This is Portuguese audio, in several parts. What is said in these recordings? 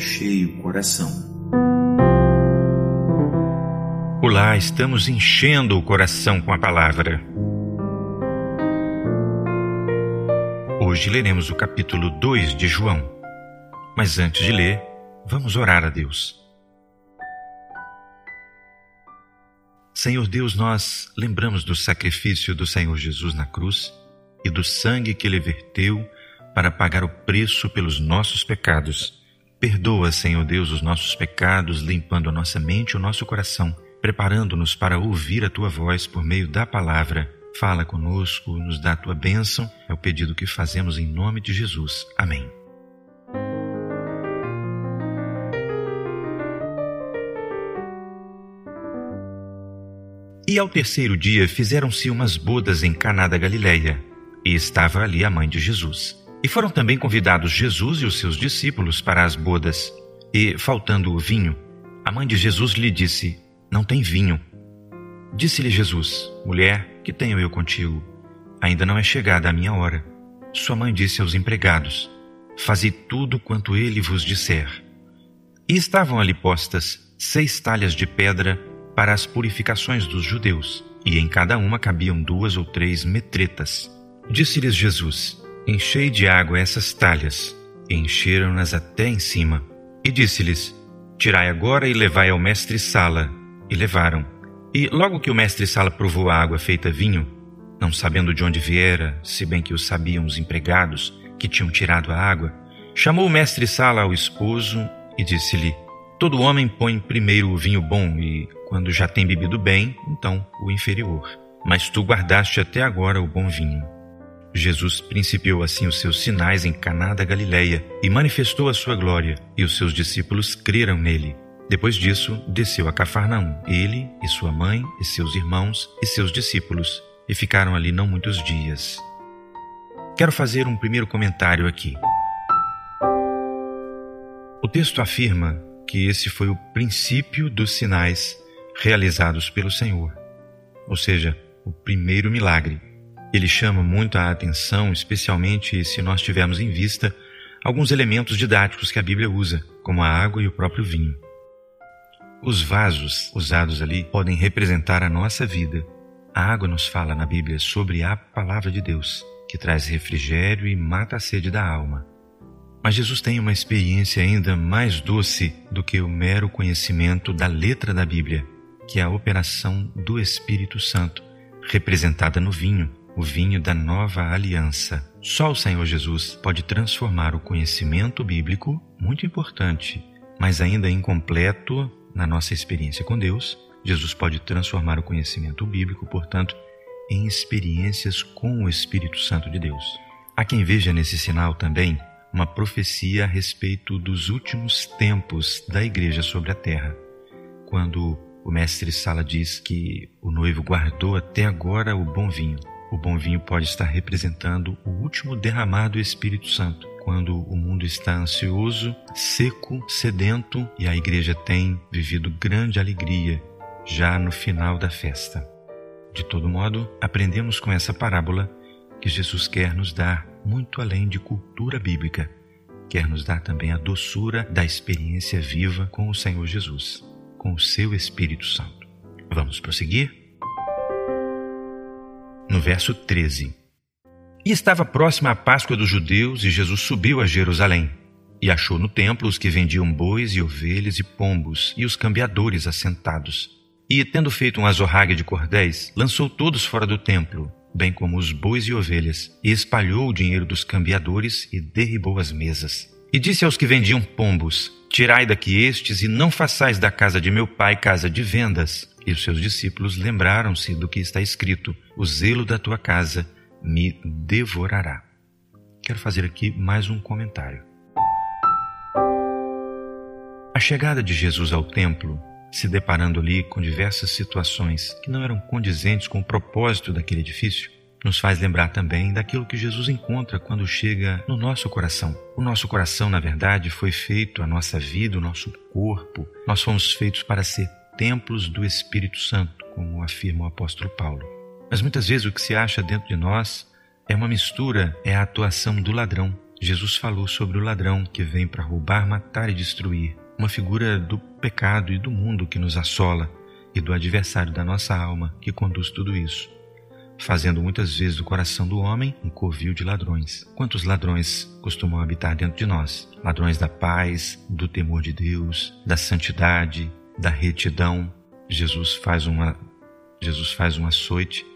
cheio o coração. Olá, estamos enchendo o coração com a palavra. Hoje leremos o capítulo 2 de João. Mas antes de ler, vamos orar a Deus. Senhor Deus, nós lembramos do sacrifício do Senhor Jesus na cruz e do sangue que ele verteu para pagar o preço pelos nossos pecados. Perdoa, Senhor Deus, os nossos pecados, limpando a nossa mente e o nosso coração, preparando-nos para ouvir a tua voz por meio da palavra. Fala conosco, nos dá a tua bênção, é o pedido que fazemos em nome de Jesus. Amém. E ao terceiro dia fizeram-se umas bodas em Caná da Galileia, e estava ali a mãe de Jesus. E foram também convidados Jesus e os seus discípulos para as bodas. E, faltando o vinho, a mãe de Jesus lhe disse: Não tem vinho. Disse-lhe Jesus: Mulher, que tenho eu contigo? Ainda não é chegada a minha hora. Sua mãe disse aos empregados: Fazei tudo quanto ele vos disser. E estavam ali postas seis talhas de pedra para as purificações dos judeus, e em cada uma cabiam duas ou três metretas. Disse-lhes Jesus: Enchei de água essas talhas, e encheram-nas até em cima. E disse-lhes: Tirai agora e levai ao mestre-sala. E levaram. E logo que o mestre-sala provou a água feita vinho, não sabendo de onde viera, se bem que o sabiam os empregados que tinham tirado a água, chamou o mestre-sala ao esposo e disse-lhe: Todo homem põe primeiro o vinho bom e, quando já tem bebido bem, então o inferior. Mas tu guardaste até agora o bom vinho. Jesus principiou assim os seus sinais em Caná da Galileia e manifestou a sua glória, e os seus discípulos creram nele. Depois disso, desceu a Cafarnaum, ele e sua mãe e seus irmãos e seus discípulos, e ficaram ali não muitos dias. Quero fazer um primeiro comentário aqui. O texto afirma que esse foi o princípio dos sinais realizados pelo Senhor, ou seja, o primeiro milagre. Ele chama muito a atenção, especialmente se nós tivermos em vista alguns elementos didáticos que a Bíblia usa, como a água e o próprio vinho. Os vasos usados ali podem representar a nossa vida. A água nos fala na Bíblia sobre a palavra de Deus, que traz refrigério e mata a sede da alma. Mas Jesus tem uma experiência ainda mais doce do que o mero conhecimento da letra da Bíblia, que é a operação do Espírito Santo, representada no vinho, o vinho da nova aliança. Só o Senhor Jesus pode transformar o conhecimento bíblico, muito importante, mas ainda incompleto na nossa experiência com Deus. Jesus pode transformar o conhecimento bíblico, portanto, em experiências com o Espírito Santo de Deus. Há quem veja nesse sinal também uma profecia a respeito dos últimos tempos da igreja sobre a terra, quando o mestre Sala diz que o noivo guardou até agora o bom vinho. O bom vinho pode estar representando o último derramar do Espírito Santo, quando o mundo está ansioso, seco, sedento e a igreja tem vivido grande alegria já no final da festa. De todo modo, aprendemos com essa parábola que Jesus quer nos dar muito além de cultura bíblica, quer nos dar também a doçura da experiência viva com o Senhor Jesus, com o seu Espírito Santo. Vamos prosseguir? No verso 13. E estava próxima a Páscoa dos judeus, e Jesus subiu a Jerusalém. E achou no templo os que vendiam bois e ovelhas e pombos, e os cambiadores assentados. E, tendo feito um azorrague de cordéis, lançou todos fora do templo, bem como os bois e ovelhas, e espalhou o dinheiro dos cambiadores e derribou as mesas. E disse aos que vendiam pombos: Tirai daqui estes e não façais da casa de meu pai casa de vendas. E os seus discípulos lembraram-se do que está escrito: O zelo da tua casa me devorará. Quero fazer aqui mais um comentário. A chegada de Jesus ao templo se deparando ali com diversas situações que não eram condizentes com o propósito daquele edifício, nos faz lembrar também daquilo que Jesus encontra quando chega no nosso coração. O nosso coração, na verdade, foi feito, a nossa vida, o nosso corpo, nós fomos feitos para ser templos do Espírito Santo, como afirma o apóstolo Paulo. Mas muitas vezes o que se acha dentro de nós é uma mistura, é a atuação do ladrão. Jesus falou sobre o ladrão que vem para roubar, matar e destruir, uma figura do pecado e do mundo que nos assola e do adversário da nossa alma que conduz tudo isso, fazendo muitas vezes do coração do homem um covil de ladrões. Quantos ladrões costumam habitar dentro de nós? Ladrões da paz, do temor de Deus, da santidade, da retidão. Jesus faz uma Jesus faz um açoite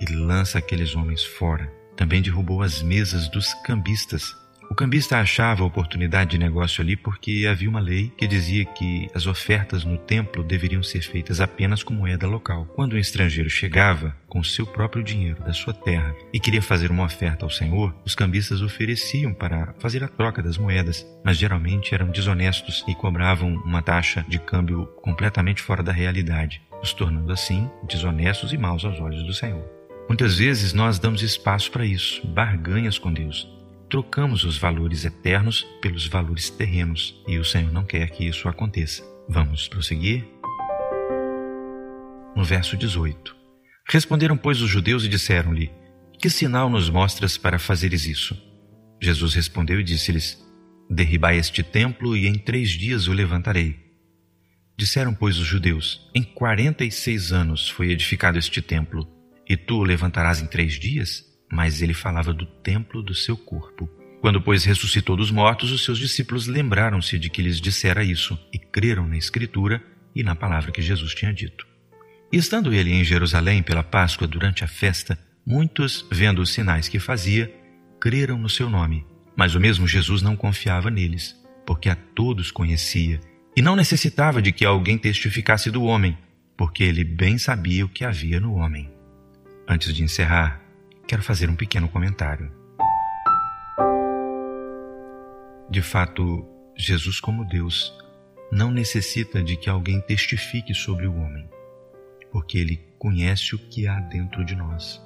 e lança aqueles homens fora. Também derrubou as mesas dos cambistas o cambista achava oportunidade de negócio ali porque havia uma lei que dizia que as ofertas no templo deveriam ser feitas apenas com moeda local. Quando um estrangeiro chegava com seu próprio dinheiro da sua terra e queria fazer uma oferta ao Senhor, os cambistas ofereciam para fazer a troca das moedas, mas geralmente eram desonestos e cobravam uma taxa de câmbio completamente fora da realidade, os tornando assim desonestos e maus aos olhos do Senhor. Muitas vezes nós damos espaço para isso, barganhas com Deus trocamos os valores eternos pelos valores terrenos e o Senhor não quer que isso aconteça. Vamos prosseguir? No verso 18: Responderam, pois, os judeus e disseram-lhe: Que sinal nos mostras para fazeres isso? Jesus respondeu e disse-lhes: Derribai este templo e em três dias o levantarei. Disseram, pois, os judeus: Em quarenta e seis anos foi edificado este templo, e tu o levantarás em três dias? Mas ele falava do templo do seu corpo. Quando, pois, ressuscitou dos mortos, os seus discípulos lembraram-se de que lhes dissera isso e creram na Escritura e na palavra que Jesus tinha dito. E estando ele em Jerusalém pela Páscoa durante a festa, muitos, vendo os sinais que fazia, creram no seu nome. Mas o mesmo Jesus não confiava neles, porque a todos conhecia e não necessitava de que alguém testificasse do homem, porque ele bem sabia o que havia no homem. Antes de encerrar, quero fazer um pequeno comentário. De fato, Jesus, como Deus, não necessita de que alguém testifique sobre o homem, porque ele conhece o que há dentro de nós.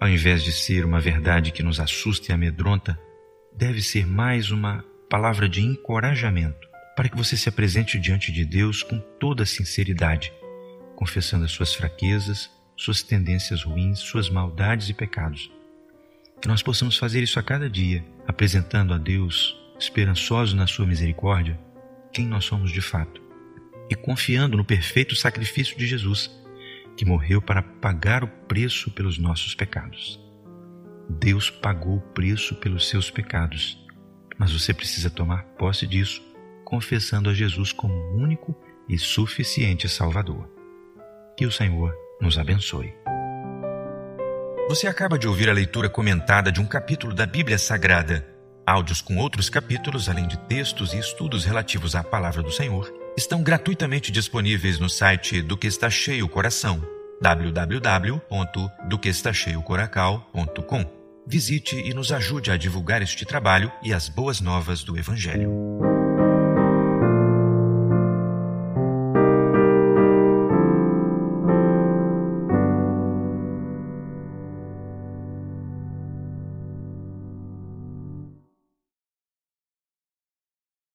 Ao invés de ser uma verdade que nos assusta e amedronta, deve ser mais uma palavra de encorajamento para que você se apresente diante de Deus com toda sinceridade, confessando as suas fraquezas, suas tendências ruins, suas maldades e pecados. Que nós possamos fazer isso a cada dia, apresentando a Deus, esperançosos na Sua misericórdia, quem nós somos de fato, e confiando no perfeito sacrifício de Jesus, que morreu para pagar o preço pelos nossos pecados. Deus pagou o preço pelos seus pecados, mas você precisa tomar posse disso, confessando a Jesus como único e suficiente Salvador. Que o Senhor nos abençoe. Você acaba de ouvir a leitura comentada de um capítulo da Bíblia Sagrada. Áudios com outros capítulos, além de textos e estudos relativos à palavra do Senhor, estão gratuitamente disponíveis no site do que está cheio o coração www.doquestacheiocoracal.com. Visite e nos ajude a divulgar este trabalho e as boas novas do Evangelho.